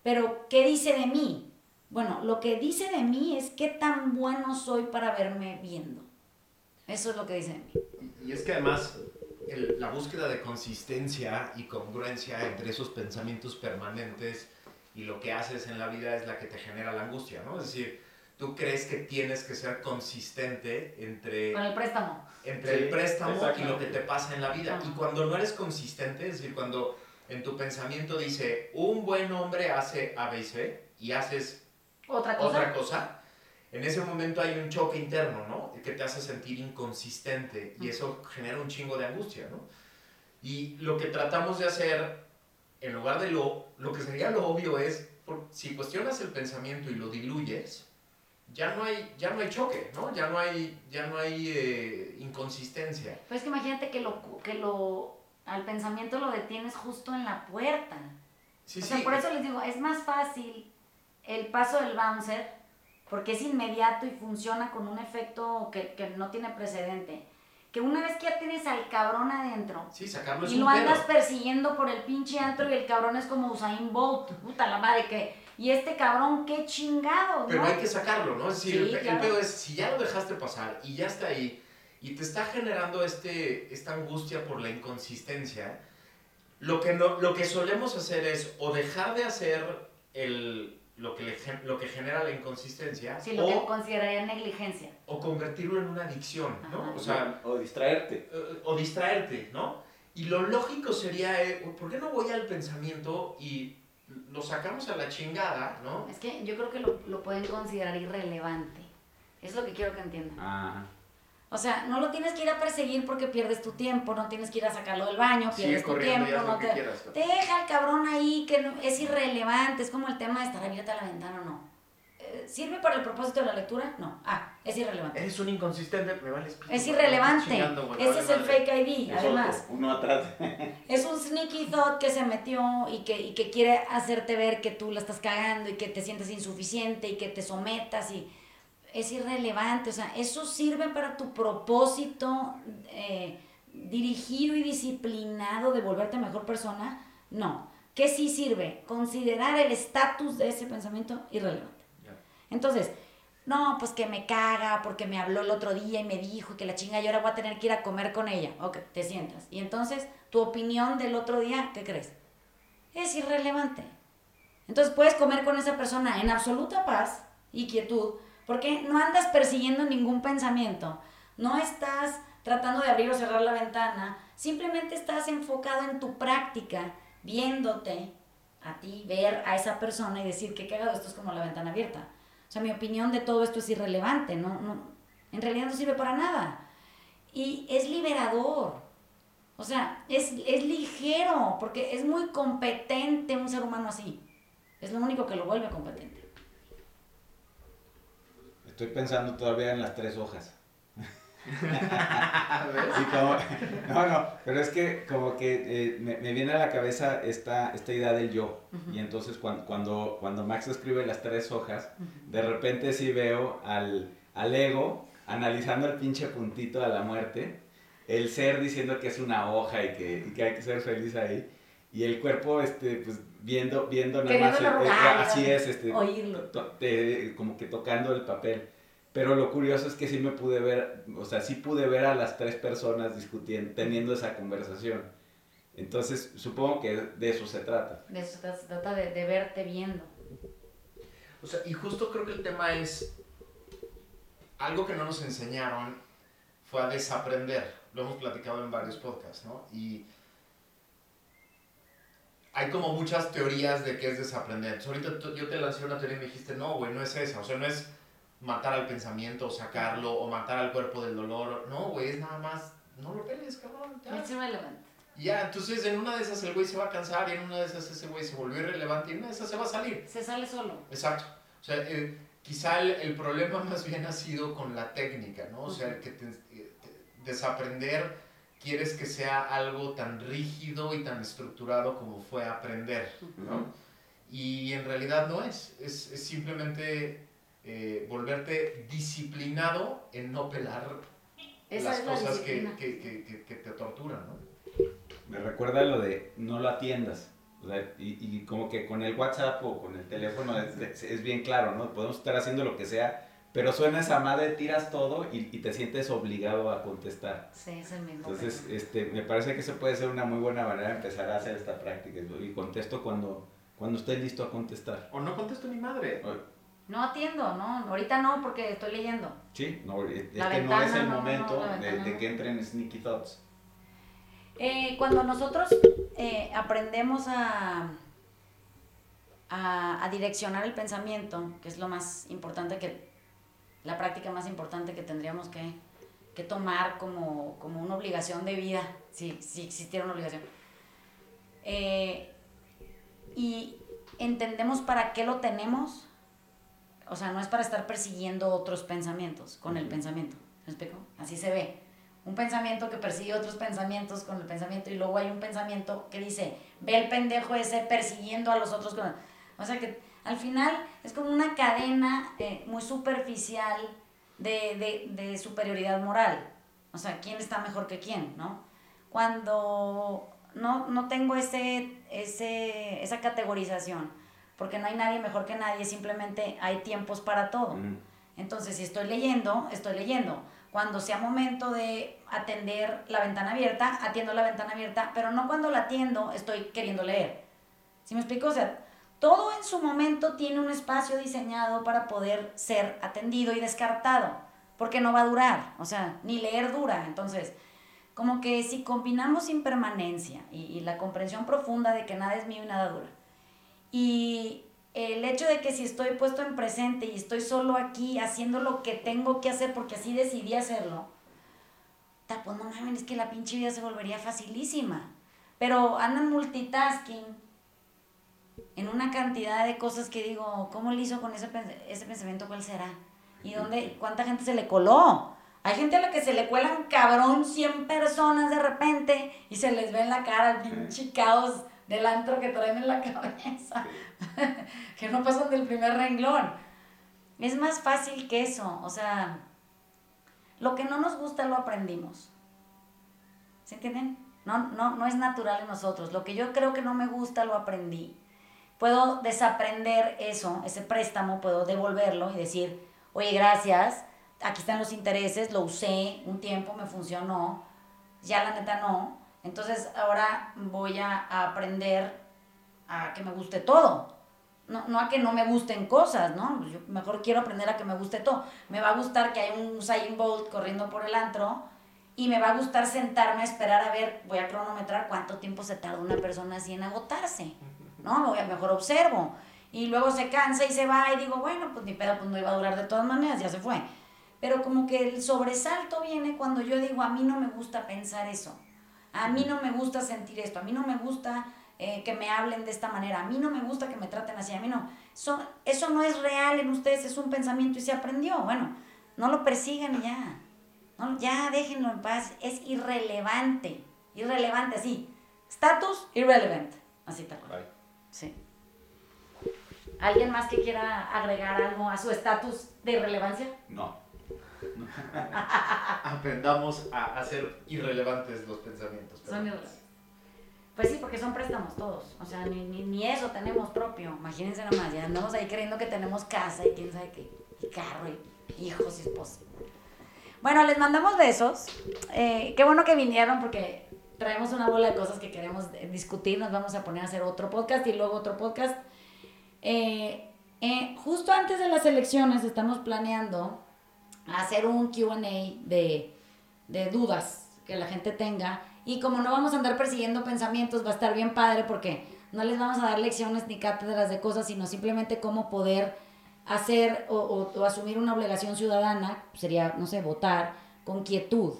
Pero ¿qué dice de mí? Bueno, lo que dice de mí es qué tan bueno soy para verme viendo. Eso es lo que dice de mí. Y es que además la búsqueda de consistencia y congruencia entre esos pensamientos permanentes y lo que haces en la vida es la que te genera la angustia, ¿no? Es decir, tú crees que tienes que ser consistente entre, Con el préstamo. entre Sí, el préstamo y lo que te pasa en la vida. Ajá. Y cuando no eres consistente, es decir, cuando en tu pensamiento dice, un buen hombre hace A, B y C, y haces Otra cosa. otra cosa, en ese momento hay un choque interno, ¿no? Que te hace sentir inconsistente y eso genera un chingo de angustia, ¿no? Y lo que tratamos de hacer, en lugar de lo, lo que sería lo obvio es, por- si cuestionas el pensamiento y lo diluyes, ya no hay, ya no hay choque, ¿no? Ya no hay, ya no hay eh, inconsistencia. Pero es que imagínate que lo, que lo, al pensamiento lo detienes justo en la puerta. Sí, o sea, por eso les digo, es más fácil el paso del bouncer, porque es inmediato y funciona con un efecto que, que no tiene precedente. Que una vez que ya tienes al cabrón adentro Sí, sacarlo y lo andas pedo. persiguiendo por el pinche antro y el cabrón es como Usain Bolt, puta la madre que... Y este cabrón, qué chingado, Pero ¿no? hay que sacarlo, ¿no? Es decir, Sí, el, el pedo es, si ya lo dejaste pasar y ya está ahí, y te está generando este, esta angustia por la inconsistencia, lo que, no, lo que solemos hacer es o dejar de hacer el, lo, que le gen- lo que genera la inconsistencia, Sí, lo que o, consideraría negligencia. o convertirlo en una adicción, ¿no? Ajá. O sea, o distraerte. eh, o distraerte, ¿no? Y lo lógico sería, eh, ¿por qué no voy al pensamiento y lo sacamos a la chingada, ¿no? Es que yo creo que lo, lo pueden considerar irrelevante. Es lo que quiero que entiendan. Ah, O sea, no lo tienes que ir a perseguir porque pierdes tu tiempo, no tienes que ir a sacarlo del baño, Sigue pierdes tu tiempo, no que te... quieras. Deja al cabrón ahí que no- es irrelevante, es como el tema de estar abierta la ventana o no. Eh, ¿Sirve para el propósito de la lectura? No. Ah, es irrelevante. Eres un inconsistente, me vales pito, Es irrelevante. chingando, Ese vale es el fake ID, Es además. otro, uno atrás. Es un sneaky thought que se metió y que, y que quiere hacerte ver que tú la estás cagando y que te sientes insuficiente y que te sometas y es irrelevante. O sea, eso sirve para tu propósito eh, dirigido y disciplinado de volverte mejor persona. No. ¿Qué sí sirve? Considerar el estatus de ese pensamiento irrelevante. Entonces, no, pues que me caga porque me habló el otro día y me dijo que la chinga y ahora voy a tener que ir a comer con ella. Ok, te sientas. Y entonces, tu opinión del otro día, ¿qué crees? Es irrelevante. Entonces puedes comer con esa persona en absoluta paz y quietud porque no andas persiguiendo ningún pensamiento. No estás tratando de abrir o cerrar la ventana. Simplemente estás enfocado en tu práctica, viéndote a ti, ver a esa persona y decir que cagado, esto es como la ventana abierta. O sea, mi opinión de todo esto es irrelevante, no, no, en realidad no sirve para nada. Y es liberador. O sea, es, es ligero, porque es muy competente un ser humano así. Es lo único que lo vuelve competente. Estoy pensando todavía en las tres hojas. Sí, como- no, no, pero es que como que eh, me, me viene a la cabeza esta, esta idea del yo. Y entonces cuando, cuando, cuando Max escribe las tres hojas, de repente sí veo al, al ego analizando el pinche puntito a la muerte, el ser diciendo que es una hoja y que, y que hay que ser feliz ahí, y el cuerpo este, pues, viendo, viendo nada más, eh, eh, rogar, así es, este, Oírlo. te- como que tocando el papel. Pero lo curioso es que sí me pude ver, o sea, sí pude ver a las tres personas discutiendo, teniendo esa conversación. Entonces, supongo que de eso se trata. De eso se trata, se trata de, de verte viendo. O sea, y justo creo que el tema es algo que no nos enseñaron fue a desaprender. Lo hemos platicado en varios podcasts, ¿no? Y hay como muchas teorías de qué es desaprender. Entonces, ahorita yo te lancé una teoría y me dijiste, no, güey, no es esa. O sea, no es matar al pensamiento o sacarlo o matar al cuerpo del dolor. No, güey, es nada más, no lo peles, cabrón. ya. Es irrelevante. Ya, entonces en una de esas el güey se va a cansar y en una de esas ese güey se volvió irrelevante y en una de esas se va a salir. Se sale solo. Exacto. O sea, eh, quizá el, el problema más bien ha sido con la técnica, ¿no? O sea, que te- te- desaprender quieres que sea algo tan rígido y tan estructurado como fue aprender, ¿no? Y en realidad no es. Es, es simplemente eh, volverte disciplinado en no pelar Esa las la cosas que, que- que- que- que te torturan, ¿no? Me recuerda lo de no lo atiendas. O sea, y, y como que con el WhatsApp o con el teléfono es- es bien claro, ¿no? Podemos estar haciendo lo que sea, pero suena esa madre, tiras todo y, y te sientes obligado a contestar. Sí, es el mismo. Entonces, este, me parece que eso puede ser una muy buena manera de empezar a hacer esta práctica. Y contesto cuando, cuando esté listo a contestar. O no contesto ni madre. No atiendo, no, ahorita no porque estoy leyendo. Sí, no, es La que no ventana, es el no, no, momento no, de, no. que entren sneaky thoughts. Eh, cuando nosotros eh, aprendemos a, a, a direccionar el pensamiento, que es lo más importante que, la práctica más importante que tendríamos que, que tomar como, como una obligación de vida, si, si existiera una obligación. Eh, y entendemos para qué lo tenemos, o sea, no es para estar persiguiendo otros pensamientos con el pensamiento, ¿me explico? Así se ve. Un pensamiento que persigue otros pensamientos con el pensamiento y luego hay un pensamiento que dice, ve el pendejo ese persiguiendo a los otros con... O sea que al final es como una cadena eh, muy superficial de, de, de superioridad moral. O sea, ¿quién está mejor que quién, no? Cuando no, no tengo ese, ese, esa categorización, porque no hay nadie mejor que nadie, simplemente hay tiempos para todo. Entonces, si estoy leyendo, estoy leyendo. Cuando sea momento de atender la ventana abierta, atiendo la ventana abierta, pero no cuando la atiendo estoy queriendo leer. ¿Sí me explico? O sea, todo en su momento tiene un espacio diseñado para poder ser atendido y descartado, porque no va a durar, o sea, ni leer dura. Entonces, como que si combinamos impermanencia y, la comprensión profunda de que nada es mío y nada dura, y el hecho de que si estoy puesto en presente y estoy solo aquí haciendo lo que tengo que hacer porque así decidí hacerlo, pues no mames, es que la pinche vida se volvería facilísima. Pero andan multitasking en una cantidad de cosas que digo, ¿cómo le hizo con ese, ese pensamiento? ¿Cuál será? ¿Y dónde, cuánta gente se le coló? Hay gente a la que se le cuelan cabrón 100 personas de repente y se les ve en la cara el pinche caos del antro que traen en la cabeza. que no pasan del primer renglón. Es más fácil que eso. O sea, lo que no nos gusta lo aprendimos. ¿Se entienden? No, no, no es natural en nosotros. Lo que yo creo que no me gusta lo aprendí. Puedo desaprender eso, ese préstamo, puedo devolverlo y decir, oye, gracias, aquí están los intereses, lo usé un tiempo, me funcionó, ya la neta no. Entonces ahora voy a, aprender a que me guste todo. No, no a que no me gusten cosas, ¿no? Yo mejor quiero aprender a que me guste todo. Me va a gustar que hay un Usain Bolt corriendo por el antro y me va a gustar sentarme a esperar a ver, voy a cronometrar cuánto tiempo se tarda una persona así en agotarse, ¿no? Mejor observo. Y luego se cansa y se va y digo, bueno, pues ni pedo, pues no iba a durar de todas maneras, ya se fue. Pero como que el sobresalto viene cuando yo digo, a mí no me gusta pensar eso. A mí no me gusta sentir esto, a mí no me gusta eh, que me hablen de esta manera, a mí no me gusta que me traten así, a mí no. Eso, eso no es real en ustedes, es un pensamiento y se aprendió. Bueno, no lo persigan y ya. No, ya déjenlo en paz, es irrelevante. Irrelevante, así. Status, irrelevant. Así tal cual. Sí. ¿Alguien más que quiera agregar algo a su estatus de irrelevancia? No. Aprendamos a hacer irrelevantes los pensamientos. Son irrelevantes. Pues sí, porque son préstamos todos. O sea, ni, ni, ni eso tenemos propio. Imagínense nomás, ya andamos ahí creyendo que tenemos casa y quién sabe qué. Y carro y hijos y esposa. Bueno, les mandamos besos. Eh, qué bueno que vinieron porque traemos una bola de cosas que queremos discutir. Nos vamos a poner a hacer otro podcast y luego otro podcast. Eh, eh, justo antes de las elecciones estamos planeando hacer un QA de, de dudas que la gente tenga. Y como no vamos a andar persiguiendo pensamientos, va a estar bien padre porque no les vamos a dar lecciones ni cátedras de cosas, sino simplemente cómo poder hacer o, o- o asumir una obligación ciudadana, sería, no sé, votar con quietud,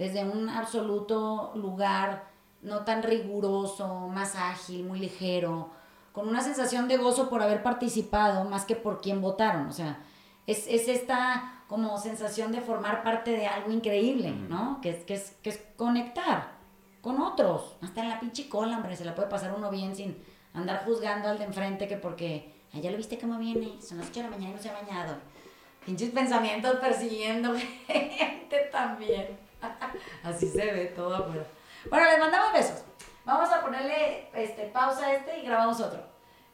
desde un absoluto lugar no tan riguroso, más ágil, muy ligero, con una sensación de gozo por haber participado más que por quién votaron. O sea, es, es esta como sensación de formar parte de algo increíble. ¿no? Que es, que, es, que es conectar con otros. Hasta en la pinche cola, hombre, se la puede pasar uno bien sin andar juzgando al de enfrente que porque "Ay, ya lo viste cómo viene, son las 8 de la mañana y no se ha bañado. Pinches pensamientos persiguiendo gente también. Así se ve todo afuera. Bueno, les mandamos besos. Vamos a ponerle este, pausa a este y grabamos otro.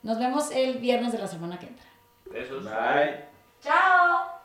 Nos vemos el viernes de la semana que entra. Besos. Bye. ¡Chao!